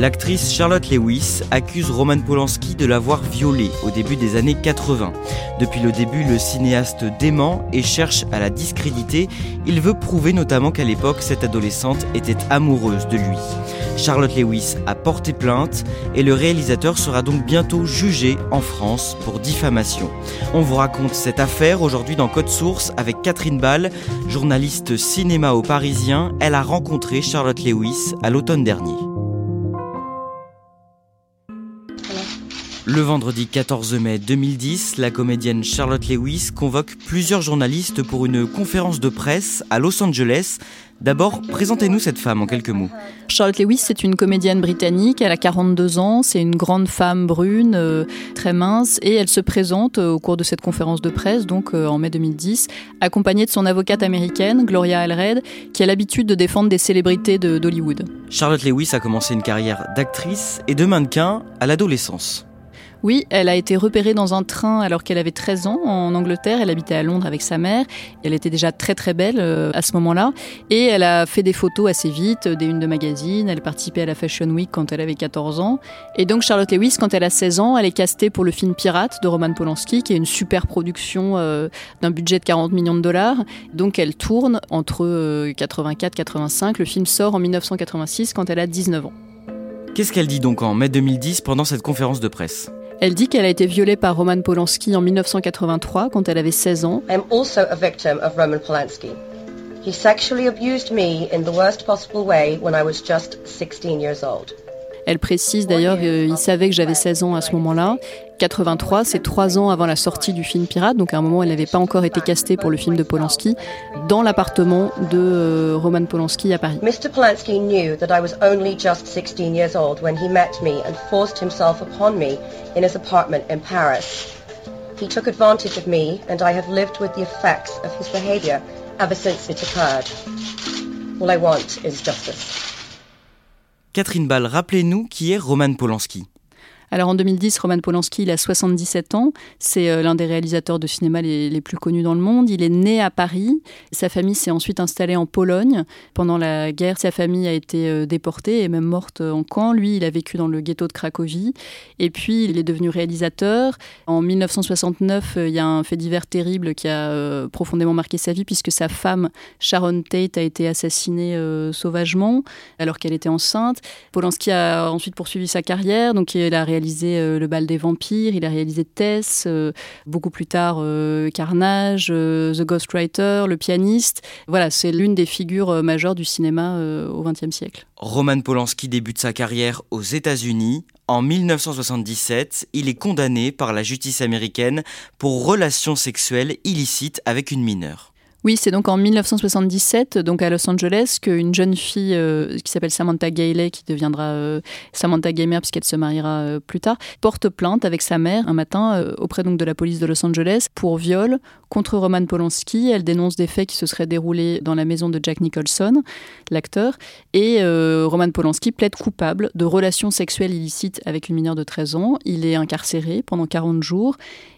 L'actrice Charlotte Lewis accuse Roman Polanski de l'avoir violée au début des années 80. Depuis le début, le cinéaste dément et cherche à la discréditer. Il veut prouver notamment qu'à l'époque, cette adolescente était amoureuse de lui. Charlotte Lewis a porté plainte et le réalisateur sera donc bientôt jugé en France pour diffamation. On vous raconte cette affaire aujourd'hui dans Code Source avec Catherine Ball, journaliste cinéma au Parisien. Elle a rencontré Charlotte Lewis à l'automne dernier. Le vendredi 14 mai 2010, la comédienne Charlotte Lewis convoque plusieurs journalistes pour une conférence de presse à Los Angeles. D'abord, présentez-nous cette femme en quelques mots. Charlotte Lewis, c'est une comédienne britannique, elle a 42 ans, c'est une grande femme brune, euh, très mince, et elle se présente euh, au cours de cette conférence de presse, donc euh, en mai 2010, accompagnée de son avocate américaine, Gloria Allred, qui a l'habitude de défendre des célébrités d'Hollywood. Charlotte Lewis a commencé une carrière d'actrice et de mannequin à l'adolescence. Oui, elle a été repérée dans un train alors qu'elle avait 13 ans en Angleterre. Elle habitait à Londres avec sa mère. Elle était déjà très très belle euh, à ce moment-là. Et elle a fait des photos assez vite, des unes de magazines. Elle a participé à la Fashion Week quand elle avait 14 ans. Et donc Charlotte Lewis, quand elle a 16 ans, elle est castée pour le film Pirate de Roman Polanski, qui est une super production euh, d'un budget de 40 millions de dollars. Donc elle tourne entre 84 euh, 85. Le film sort en 1986 quand elle a 19 ans. Qu'est-ce qu'elle dit donc en mai 2010 pendant cette conférence de presse? Elle dit qu'elle a été violée par Roman Polanski en 1983 quand elle avait 16 ans. I am also a victim of Roman Polanski. He sexually abused me in the worst possible way when I was just 16 years old. Elle précise d'ailleurs qu'il savait que j'avais 16 ans à ce moment-là. 83, c'est trois ans avant la sortie du film Pirate, donc à un moment elle n'avait pas encore été castée pour le film de Polanski, dans l'appartement de euh, Roman Polanski à Paris. Mr. Polanski knew that I was only just 16 years old when he met me and forced himself upon me in his apartment in Paris. He took advantage of me and I have lived with the effects of his behavior ever since it occurred. All I want is justice. Catherine Ball, rappelez-nous qui est Roman Polanski. Alors en 2010, Roman Polanski, il a 77 ans. C'est euh, l'un des réalisateurs de cinéma les, plus connus dans le monde. Il est né à Paris. Sa famille s'est ensuite installée en Pologne. Pendant la guerre, sa famille a été euh, déportée et même morte en camp. Lui, il a vécu dans le ghetto de Cracovie. Et puis, il est devenu réalisateur. En 1969, euh, il y a un fait divers terrible qui a profondément marqué sa vie puisque sa femme, Sharon Tate, a été assassinée sauvagement alors qu'elle était enceinte. Polanski a ensuite poursuivi sa carrière. Donc, il a réalisé réalisé euh, Le bal des vampires, il a réalisé Tess, euh, beaucoup plus tard euh, Carnage, The Ghostwriter, Le pianiste. Voilà, c'est l'une des figures majeures du cinéma au XXe siècle. Roman Polanski débute sa carrière aux États-Unis. En 1977, il est condamné par la justice américaine pour relations sexuelles illicites avec une mineure. Oui, c'est donc en 1977, donc à Los Angeles, qu'une jeune fille euh, qui s'appelle Samantha Gailey, qui deviendra euh, Samantha Gamer puisqu'elle se mariera euh, plus tard, porte plainte avec sa mère un matin auprès donc de la police de Los Angeles pour viol contre Roman Polanski. Elle dénonce des faits qui se seraient déroulés dans la maison de Jack Nicholson, l'acteur, et Roman Polanski plaide coupable de relations sexuelles illicites avec une mineure de 13 ans. Il est incarcéré pendant 40 jours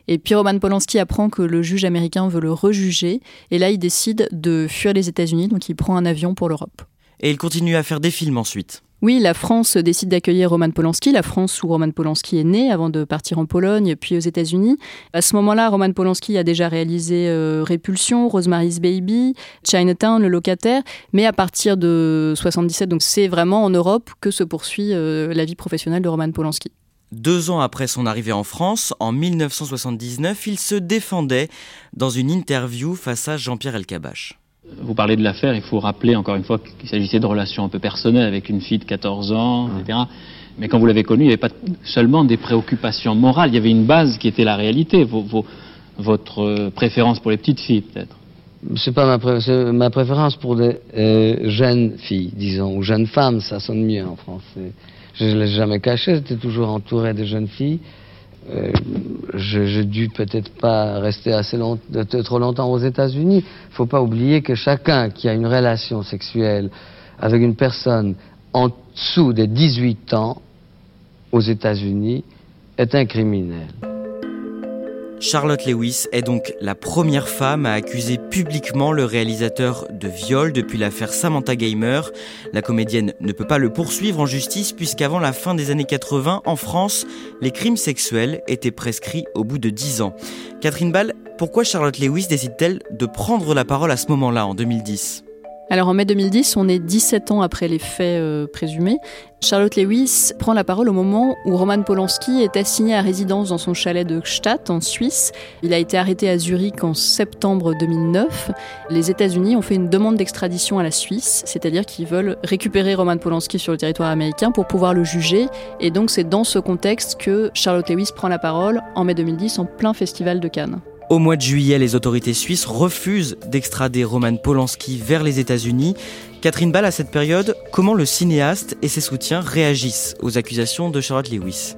et puis Roman Polanski apprend que le juge américain veut le rejuger. Et là, il décide de fuir les États-Unis, donc il prend un avion pour l'Europe. Et il continue à faire des films ensuite. Oui, la France décide d'accueillir Roman Polanski, la France où Roman Polanski est né avant de partir en Pologne puis aux États-Unis. À ce moment-là, Roman Polanski a déjà réalisé euh, Répulsion, Rosemary's Baby, Chinatown, Le Locataire, mais à partir de 77, donc c'est vraiment en Europe que se poursuit euh, la vie professionnelle de Roman Polanski. Deux ans après son arrivée en France, en 1979, il se défendait dans une interview face à Jean-Pierre Elkabach. Vous parlez de l'affaire, il faut rappeler encore une fois qu'il s'agissait de relations un peu personnelles avec une fille de 14 ans, etc. Mais quand vous l'avez connu, il n'y avait pas seulement des préoccupations morales, il y avait une base qui était la réalité, votre préférence pour les petites filles peut-être? C'est pas ma, ma préférence pour des euh, jeunes filles, disons, ou jeunes femmes, ça sonne mieux en français. Je ne l'ai jamais caché, j'étais toujours entouré de jeunes filles. Euh, je, dû peut-être pas rester assez longtemps, trop longtemps aux États-Unis. Il faut pas oublier que chacun qui a une relation sexuelle avec une personne en dessous des 18 ans aux États-Unis est un criminel. Charlotte Lewis est donc la première femme à accuser publiquement le réalisateur de viol depuis l'affaire Samantha Gamer. La comédienne ne peut pas le poursuivre en justice puisqu'avant la fin des années 80, en France, les crimes sexuels étaient prescrits au bout de 10 ans. Catherine Ball, pourquoi Charlotte Lewis décide-t-elle de prendre la parole à ce moment-là, en 2010 alors en mai 2010, on est 17 ans après les faits euh, présumés. Charlotte Lewis prend la parole au moment où Roman Polanski est assigné à résidence dans son chalet de Gstaad en Suisse. Il a été arrêté à Zurich en septembre 2009. Les États-Unis ont fait une demande d'extradition à la Suisse, c'est-à-dire qu'ils veulent récupérer Roman Polanski sur le territoire américain pour pouvoir le juger. Et donc c'est dans ce contexte que Charlotte Lewis prend la parole en mai 2010 en plein festival de Cannes. Au mois de juillet, les autorités suisses refusent d'extrader Roman Polanski vers les États-Unis. Catherine Ball, à cette période, comment le cinéaste et ses soutiens réagissent aux accusations de Charlotte Lewis?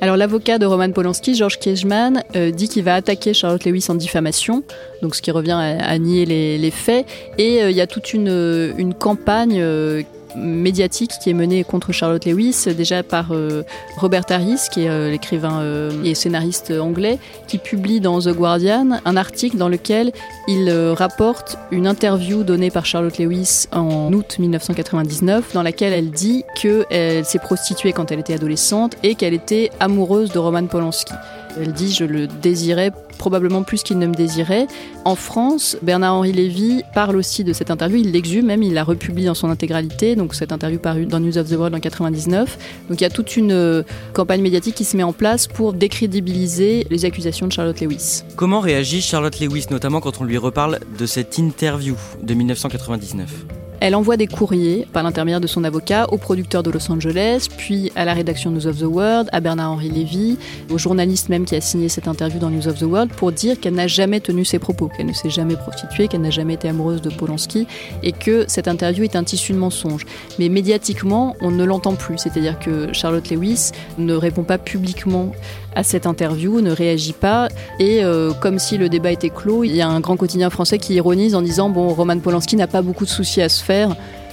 Alors l'avocat de Roman Polanski, George Kiechman, euh, dit qu'il va attaquer Charlotte Lewis en diffamation, donc ce qui revient à, nier les, faits. Et euh, il y a toute une, une campagne euh, médiatique qui est menée contre Charlotte Lewis, déjà par euh, Robert Harris, qui est euh, l'écrivain euh, et scénariste anglais, qui publie dans The Guardian un article dans lequel il rapporte une interview donnée par Charlotte Lewis en août 1999, dans laquelle elle dit qu'elle s'est prostituée quand elle était adolescente et qu'elle était amoureuse de Roman Polanski. Elle dit Je le désirais probablement plus qu'il ne me désirait. En France, Bernard-Henri Lévy parle aussi de cette interview, il l'exhume même, il la republie dans son intégralité, donc cette interview parue dans News of the World en 99. Donc il y a toute une euh, campagne médiatique qui se met en place pour décrédibiliser les accusations de Charlotte Lewis. Comment réagit Charlotte Lewis, notamment quand on lui reparle de cette interview de 1999 elle envoie des courriers par l'intermédiaire de son avocat au producteur de Los Angeles, puis à la rédaction News of the World, à Bernard-Henri Lévy, au journaliste même qui a signé cette interview dans News of the World pour dire qu'elle n'a jamais tenu ses propos, qu'elle ne s'est jamais prostituée, qu'elle n'a jamais été amoureuse de Polanski et que cette interview est un tissu de mensonges. Mais médiatiquement, on ne l'entend plus, c'est-à-dire que Charlotte Lewis ne répond pas publiquement à cette interview, ne réagit pas. Et euh, comme si le débat était clos, il y a un grand quotidien français qui ironise en disant Bon, Roman Polanski n'a pas beaucoup de soucis à se faire,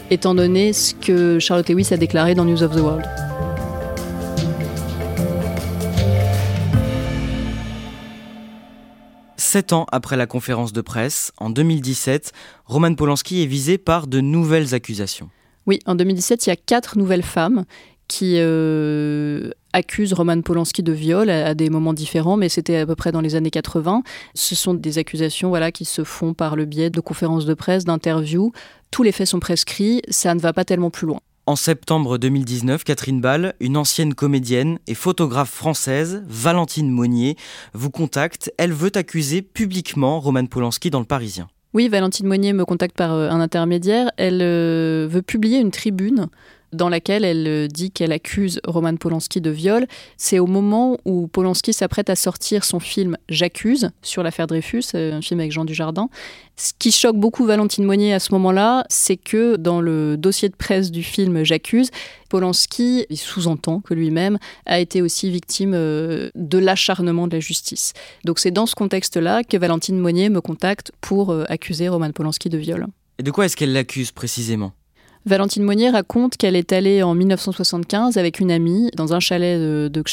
étant donné ce que Charlotte Lewis a déclaré dans News of the World. Sept ans après la conférence de presse, en 2017, Roman Polanski est visé par de nouvelles accusations. Oui, en 2017, il y a quatre nouvelles femmes qui euh, accuse Roman Polanski de viol à, des moments différents, mais c'était à peu près dans les années 80. Ce sont des accusations voilà, qui se font par le biais de conférences de presse, d'interviews. Tous les faits sont prescrits, ça ne va pas tellement plus loin. En septembre 2019, Catherine Ball, une ancienne comédienne et photographe française, Valentine Monnier, vous contacte. Elle veut accuser publiquement Roman Polanski dans le Parisien. Oui, Valentine Monnier me contacte par euh, un intermédiaire. Elle euh, veut publier une tribune dans laquelle elle euh, dit qu'elle accuse Roman Polanski de viol. C'est au moment où Polanski s'apprête à sortir son film J'accuse sur l'affaire Dreyfus, euh, un film avec Jean Dujardin. Ce qui choque beaucoup Valentine Monnier à ce moment-là, c'est que dans le dossier de presse du film J'accuse, Polanski sous-entend que lui-même a été aussi victime euh, de l'acharnement de la justice. Donc c'est dans ce contexte-là que Valentine Monnier me contacte pour accuser Roman Polanski de viol. Et de quoi est-ce qu'elle l'accuse précisément? Valentine Monnier raconte qu'elle est allée en 1975 avec une amie dans un chalet de, de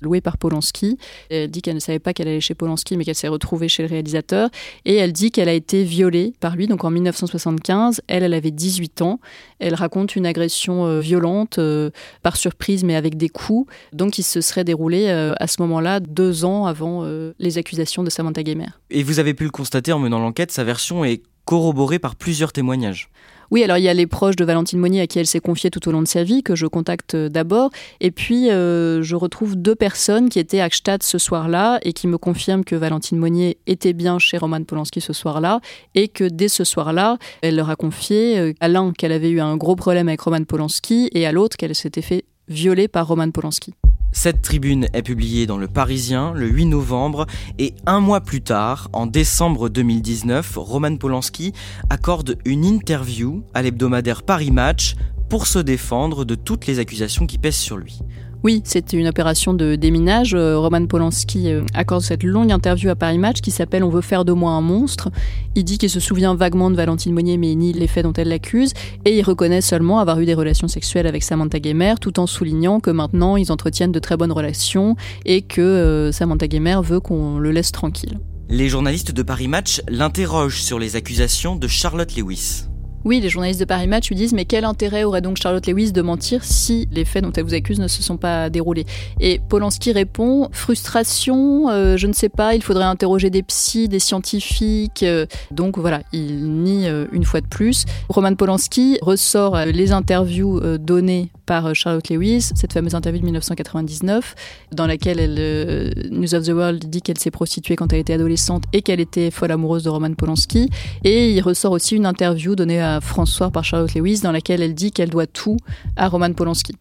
loué par Polanski. Elle dit qu'elle ne savait pas qu'elle allait chez Polanski, mais qu'elle s'est retrouvée chez le réalisateur. Et elle dit qu'elle a été violée par lui. Donc en 1975, elle, elle avait 18 ans. Elle raconte une agression euh, violente, euh, par surprise, mais avec des coups. Donc il se serait déroulé euh, à ce moment-là, deux ans avant les accusations de Samantha Gamer. Et vous avez pu le constater en menant l'enquête, sa version est corroborée par plusieurs témoignages. Oui, alors il y a les proches de Valentine Monnier à qui elle s'est confiée tout au long de sa vie, que je contacte euh, d'abord. Et puis, euh, je retrouve deux personnes qui étaient à Gstaad ce soir-là et qui me confirment que Valentine Monnier était bien chez Roman Polanski ce soir-là et que dès ce soir-là, elle leur a confié euh, à l'un qu'elle avait eu un gros problème avec Roman Polanski et à l'autre qu'elle s'était fait violée par Roman Polanski. Cette tribune est publiée dans Le Parisien le 8 novembre et un mois plus tard, en décembre 2019, Roman Polanski accorde une interview à l'hebdomadaire Paris Match pour se défendre de toutes les accusations qui pèsent sur lui. Oui, c'était une opération de déminage. Euh, Roman Polanski euh, accorde cette longue interview à Paris Match qui s'appelle On veut faire de moi un monstre. Il dit qu'il se souvient vaguement de Valentine Monnier mais nie les faits dont elle l'accuse et il reconnaît seulement avoir eu des relations sexuelles avec Samantha Gamer tout en soulignant que maintenant ils entretiennent de très bonnes relations et que euh, Samantha Gamer veut qu'on le laisse tranquille. Les journalistes de Paris Match l'interrogent sur les accusations de Charlotte Lewis. Oui, les journalistes de Paris Match lui disent mais quel intérêt aurait donc Charlotte Lewis de mentir si les faits dont elle vous accuse ne se sont pas déroulés? Et Polanski répond frustration, euh, je ne sais pas, il faudrait interroger des psys, des scientifiques. Euh. donc voilà, il nie euh, une fois de plus. Roman Polanski ressort les interviews données par Charlotte Lewis, cette fameuse interview de 1999 dans laquelle elle, News of the World dit qu'elle s'est prostituée quand elle était adolescente et qu'elle était folle amoureuse de Roman Polanski. Et il ressort aussi une interview donnée à François par Charlotte Lewis dans laquelle elle dit qu'elle doit tout à Roman Polanski.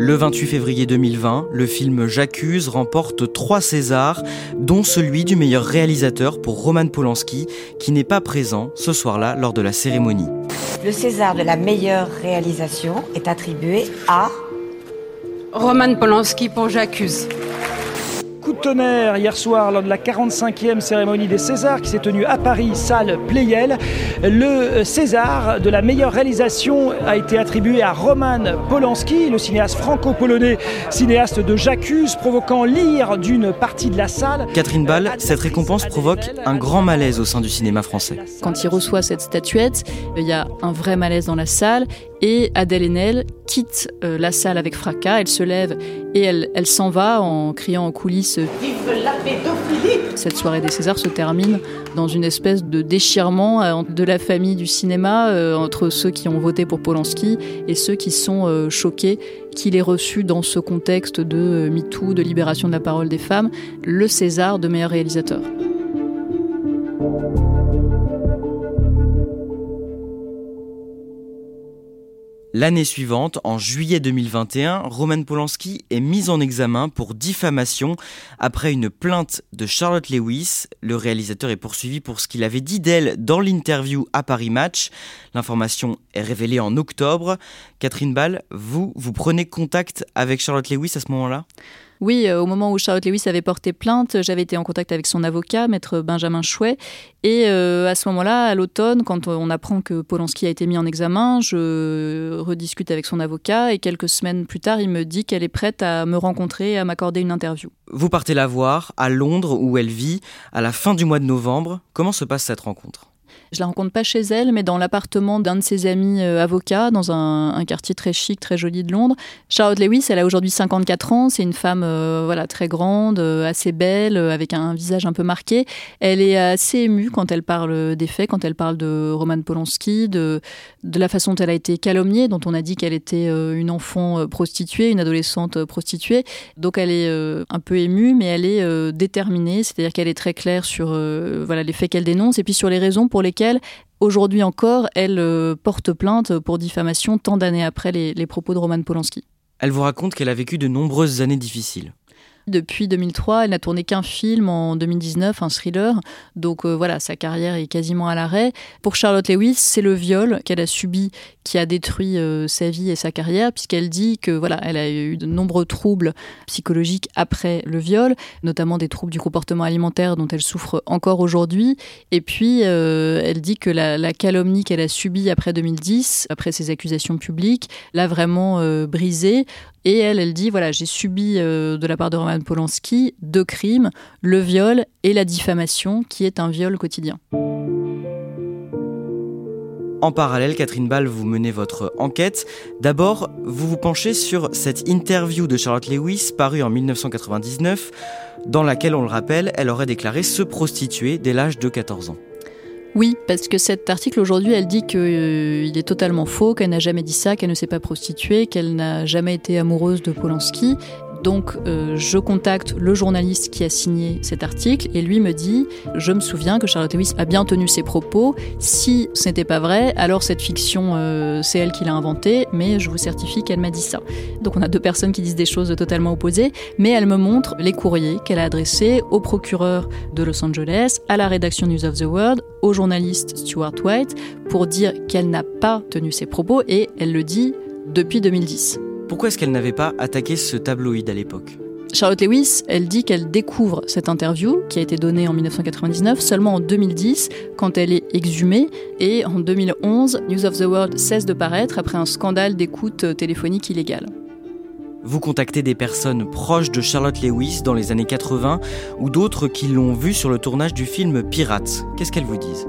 Le 28 février 2020, le film J'accuse remporte trois Césars, dont celui du meilleur réalisateur pour Roman Polanski, qui n'est pas présent ce soir-là lors de la cérémonie. Le César de la meilleure réalisation est attribué à Roman Polanski pour J'accuse coup de tonnerre hier soir lors de la 45e cérémonie des Césars qui s'est tenue à Paris, salle Playel. Le César de la meilleure réalisation a été attribué à Roman Polanski, le cinéaste franco-polonais, cinéaste de J'accuse, provoquant l'ire d'une partie de la salle. Catherine Ball, cette récompense provoque un grand malaise au sein du cinéma français. Quand il reçoit cette statuette, il y a un vrai malaise dans la salle et Adèle Haenel quitte euh, la salle avec fracas, elle se lève et elle, elle s'en va en criant en coulisses. Vive la pédophilie Cette soirée des Césars se termine dans une espèce de déchirement euh, de la famille du cinéma euh, entre ceux qui ont voté pour Polanski et ceux qui sont choqués qu'il ait reçu dans ce contexte de MeToo, de libération de la parole des femmes, le César de meilleur réalisateur. L'année suivante, en juillet 2021, Roman Polanski est mis en examen pour diffamation après une plainte de Charlotte Lewis. Le réalisateur est poursuivi pour ce qu'il avait dit d'elle dans l'interview à Paris Match. L'information est révélée en octobre. Catherine Ball, vous, vous prenez contact avec Charlotte Lewis à ce moment-là? Oui, euh, au moment où Charlotte Lewis avait porté plainte, j'avais été en contact avec son avocat, maître Benjamin Chouet. Et euh, à ce moment-là, à l'automne, quand on apprend que Polanski a été mis en examen, je rediscute avec son avocat et quelques semaines plus tard, il me dit qu'elle est prête à me rencontrer et à m'accorder une interview. Vous partez la voir à Londres où elle vit à la fin du mois de novembre. Comment se passe cette rencontre? Je la rencontre pas chez elle, mais dans l'appartement d'un de ses amis euh, avocats, dans un, quartier très chic, très joli de Londres. Charlotte Lewis, elle a aujourd'hui 54 ans. C'est une femme euh, voilà, très grande, euh, assez belle, avec un visage un peu marqué. Elle est assez émue quand elle parle des faits, quand elle parle de Roman Polanski, de, de la façon dont elle a été calomniée, dont on a dit qu'elle était une enfant prostituée, une adolescente prostituée. Donc elle est un peu émue, mais elle est déterminée, c'est-à-dire qu'elle est très claire sur voilà, les faits qu'elle dénonce et puis sur les raisons pour lesquelles aujourd'hui encore, elle euh, porte plainte pour diffamation tant d'années après les, les propos de Roman Polanski. Elle vous raconte qu'elle a vécu de nombreuses années difficiles. Depuis 2003, elle n'a tourné qu'un film en 2019, un thriller. Donc euh, voilà, sa carrière est quasiment à l'arrêt. Pour Charlotte Lewis, c'est le viol qu'elle a subi qui a détruit euh, sa vie et sa carrière, puisqu'elle dit que voilà, elle a eu de nombreux troubles psychologiques après le viol, notamment des troubles du comportement alimentaire dont elle souffre encore aujourd'hui. Et puis, euh, elle dit que la, la calomnie qu'elle a subie après 2010, après ses accusations publiques, l'a vraiment brisée. Et elle, elle dit voilà, j'ai subi de la part de Roman Polanski deux crimes, le viol et la diffamation, qui est un viol quotidien. En parallèle, Catherine Ball, vous menez votre enquête. D'abord, vous vous penchez sur cette interview de Charlotte Lewis parue en 1999, dans laquelle, on le rappelle, elle aurait déclaré se prostituer dès l'âge de 14 ans. Oui, parce que cet article aujourd'hui, elle dit qu'il euh, est totalement faux, qu'elle n'a jamais dit ça, qu'elle ne s'est pas prostituée, qu'elle n'a jamais été amoureuse de Polanski. Donc euh, je contacte le journaliste qui a signé cet article et lui me dit Je me souviens que Charlotte Lewis a bien tenu ses propos. Si ce n'était pas vrai, alors cette fiction, euh, c'est elle qui l'a inventée, mais je vous certifie qu'elle m'a dit ça. Donc on a deux personnes qui disent des choses totalement opposées, mais elle me montre les courriers qu'elle a adressés au procureur de Los Angeles, à la rédaction News of the World, au journaliste Stuart White, pour dire qu'elle n'a pas tenu ses propos et elle le dit depuis 2010. Pourquoi est-ce qu'elle n'avait pas attaqué ce tabloïd à l'époque Charlotte Lewis, elle dit qu'elle découvre cette interview qui a été donnée en 1999 seulement en 2010 quand elle est exhumée et en 2011, News of the World cesse de paraître après un scandale d'écoute téléphonique illégale. Vous contactez des personnes proches de Charlotte Lewis dans les années 80 ou d'autres qui l'ont vue sur le tournage du film Pirates. Qu'est-ce qu'elles vous disent?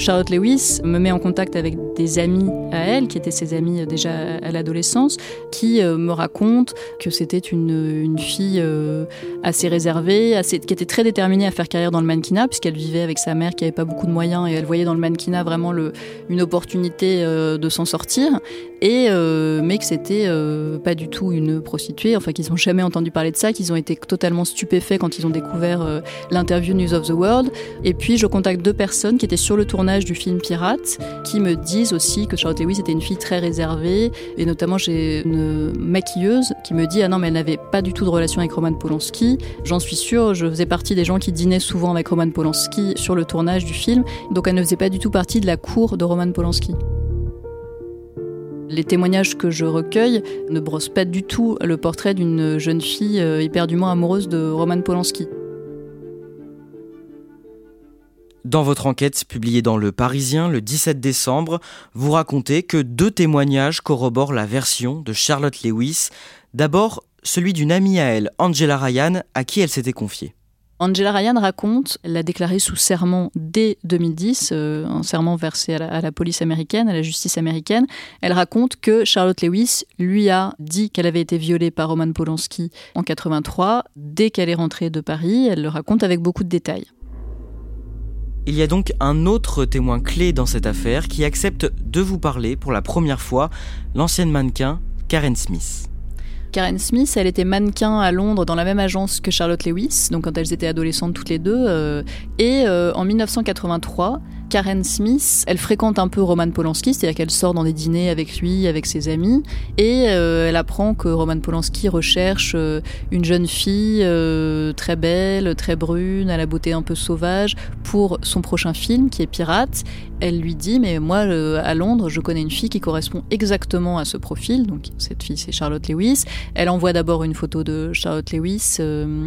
Charlotte Lewis me met en contact avec des amis à elle, qui étaient ses amis déjà à l'adolescence, qui euh, me racontent que c'était une, fille euh, assez réservée, qui était très déterminée à faire carrière dans le mannequinat, puisqu'elle vivait avec sa mère qui n'avait pas beaucoup de moyens et elle voyait dans le mannequinat vraiment une opportunité euh, de s'en sortir, et, mais que c'était pas du tout une prostituée, enfin qu'ils n'ont jamais entendu parler de ça, qu'ils ont été totalement stupéfaits quand ils ont découvert l'interview News of the World. Et puis je contacte deux personnes qui étaient sur le tournage du film Pirate qui me disent aussi que Charlotte Lewis était une fille très réservée. Et notamment, j'ai une maquilleuse qui me dit Ah non, mais elle n'avait pas du tout de relation avec Roman Polanski. J'en suis sûre, je faisais partie des gens qui dînaient souvent avec Roman Polanski sur le tournage du film. Donc elle ne faisait pas du tout partie de la cour de Roman Polanski. Les témoignages que je recueille ne brossent pas du tout le portrait d'une jeune fille euh, éperdument amoureuse de Roman Polanski. Dans votre enquête publiée dans Le Parisien le 17 décembre, vous racontez que deux témoignages corroborent la version de Charlotte Lewis. D'abord, celui d'une amie à elle, Angela Ryan, à qui elle s'était confiée. Angela Ryan raconte, elle l'a déclaré sous serment dès 2010, euh, un serment versé à la, police américaine, à la justice américaine. Elle raconte que Charlotte Lewis lui a dit qu'elle avait été violée par Roman Polanski en 83, dès qu'elle est rentrée de Paris. Elle le raconte avec beaucoup de détails. Il y a donc un autre témoin clé dans cette affaire qui accepte de vous parler pour la première fois, l'ancienne mannequin Karen Smith. Karen Smith, elle était mannequin à Londres dans la même agence que Charlotte Lewis, donc quand elles étaient adolescentes toutes les deux. Euh, et euh, en 1983, Karen Smith, elle fréquente un peu Roman Polanski, c'est-à-dire qu'elle sort dans des dîners avec lui, avec ses amis, et euh, elle apprend que Roman Polanski recherche euh, une jeune fille euh, très belle, très brune, à la beauté un peu sauvage, pour son prochain film qui est Pirate. Elle lui dit, mais moi à Londres, je connais une fille qui correspond exactement à ce profil, donc cette fille c'est Charlotte Lewis. Elle envoie d'abord une photo de Charlotte Lewis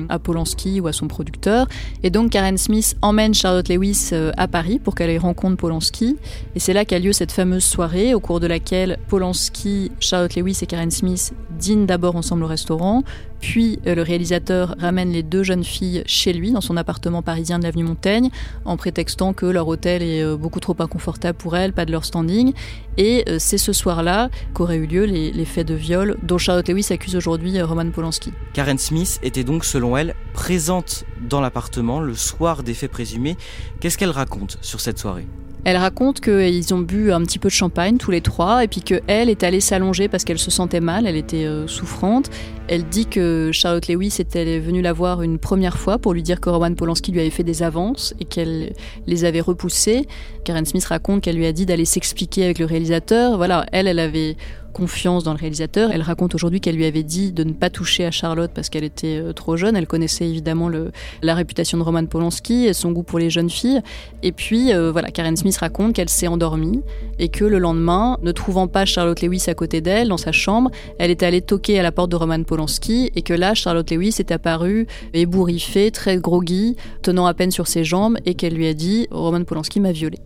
à Polanski ou à son producteur, et donc Karen Smith emmène Charlotte Lewis à Paris pour qu'elle rencontre Polanski. Et c'est là qu'a lieu cette fameuse soirée au cours de laquelle Polanski, Charlotte Lewis et Karen Smith dînent d'abord ensemble au restaurant, puis euh, le réalisateur ramène les deux jeunes filles chez lui, dans son appartement parisien de l'avenue Montaigne, en prétextant que leur hôtel est euh, beaucoup trop inconfortable pour elles, pas de leur standing. Et euh, c'est ce soir-là qu'auraient eu lieu les, faits de viol dont Charlotte Lewis accuse aujourd'hui Roman Polanski. Karen Smith était donc, selon elle, présente dans l'appartement le soir des faits présumés. Qu'est-ce qu'elle raconte sur cette soirée? Elle raconte qu'ils ont bu un petit peu de champagne tous les trois et puis qu'elle est allée s'allonger parce qu'elle se sentait mal, elle était euh, souffrante. Elle dit que Charlotte Lewis était venue la voir une première fois pour lui dire que Roman Polanski lui avait fait des avances et qu'elle les avait repoussées. Karen Smith raconte qu'elle lui a dit d'aller s'expliquer avec le réalisateur. Voilà, elle, elle avait confiance dans le réalisateur. Elle raconte aujourd'hui qu'elle lui avait dit de ne pas toucher à Charlotte parce qu'elle était euh, trop jeune. Elle connaissait évidemment la réputation de Roman Polanski et son goût pour les jeunes filles. Et puis euh, voilà, Karen Smith raconte qu'elle s'est endormie et que le lendemain, ne trouvant pas Charlotte Lewis à côté d'elle dans sa chambre, elle est allée toquer à la porte de Roman Polanski et que là, Charlotte Lewis est apparue ébouriffée, très groggy, tenant à peine sur ses jambes et qu'elle lui a dit Roman Polanski m'a violée.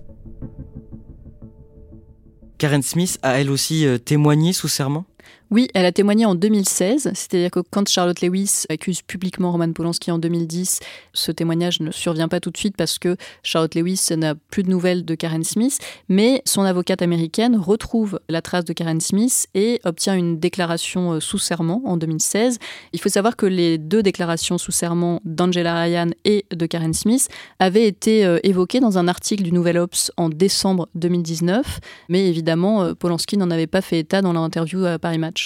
Karen Smith a elle aussi euh, témoigné sous serment? Oui, elle a témoigné en 2016, c'est-à-dire que quand Charlotte Lewis accuse publiquement Roman Polanski en 2010, ce témoignage ne survient pas tout de suite parce que Charlotte Lewis n'a plus de nouvelles de Karen Smith, mais son avocate américaine retrouve la trace de Karen Smith et obtient une déclaration euh, sous serment en 2016. Il faut savoir que les deux déclarations sous serment d'Angela Ryan et de Karen Smith avaient été euh, évoquées dans un article du Nouvel Ops en décembre 2019, mais évidemment, euh, Polanski n'en avait pas fait état dans l'interview à Paris Match.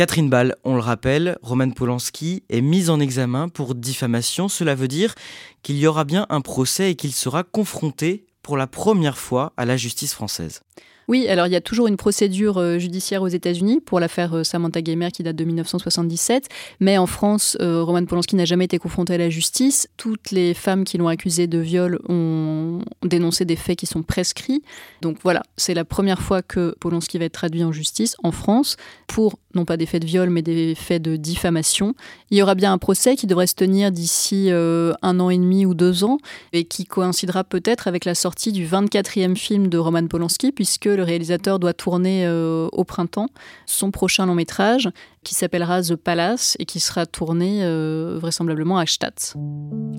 Catherine Ball, on le rappelle, Roman Polanski est mise en examen pour diffamation. Cela veut dire qu'il y aura bien un procès et qu'il sera confronté pour la première fois à la justice française. Oui, alors il y a toujours une procédure euh, judiciaire aux États-Unis pour l'affaire euh, Samantha Gamer qui date de 1977, mais en France, euh, Roman Polanski n'a jamais été confronté à la justice. Toutes les femmes qui l'ont accusé de viol ont dénoncé des faits qui sont prescrits. Donc voilà, c'est la première fois que Polanski va être traduit en justice en France pour non pas des faits de viol, mais des faits de diffamation. Il y aura bien un procès qui devrait se tenir d'ici un an et demi ou deux ans et qui coïncidera peut-être avec la sortie du 24e film de Roman Polanski, puisque le réalisateur doit tourner euh, au printemps son prochain long métrage qui s'appellera The Palace et qui sera tourné euh, vraisemblablement à Stadt.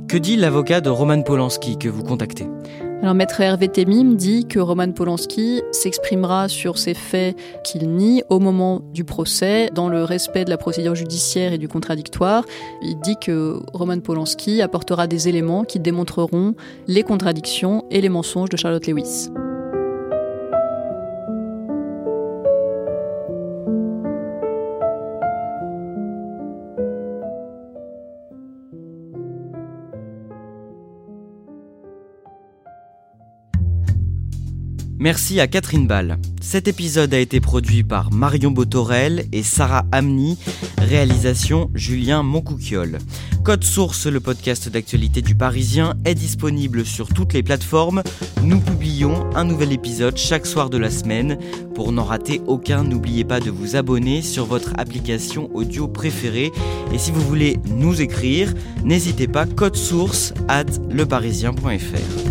Que dit l'avocat de Roman Polanski que vous contactez? Alors, maître Hervé Temim dit que Roman Polanski s'exprimera sur ces faits qu'il nie au moment du procès, dans le respect de la procédure judiciaire et du contradictoire. Il dit que Roman Polanski apportera des éléments qui démontreront les contradictions et les mensonges de Charlotte Lewis. Merci à Catherine Ball. Cet épisode a été produit par Marion Botorel et Sarah Amni, réalisation Julien Moncouquiol. Code Source, le podcast d'actualité du Parisien, est disponible sur toutes les plateformes. Nous publions un nouvel épisode chaque soir de la semaine. Pour n'en rater aucun, n'oubliez pas de vous abonner sur votre application audio préférée. Et si vous voulez nous écrire, n'hésitez pas, code source at leparisien.fr.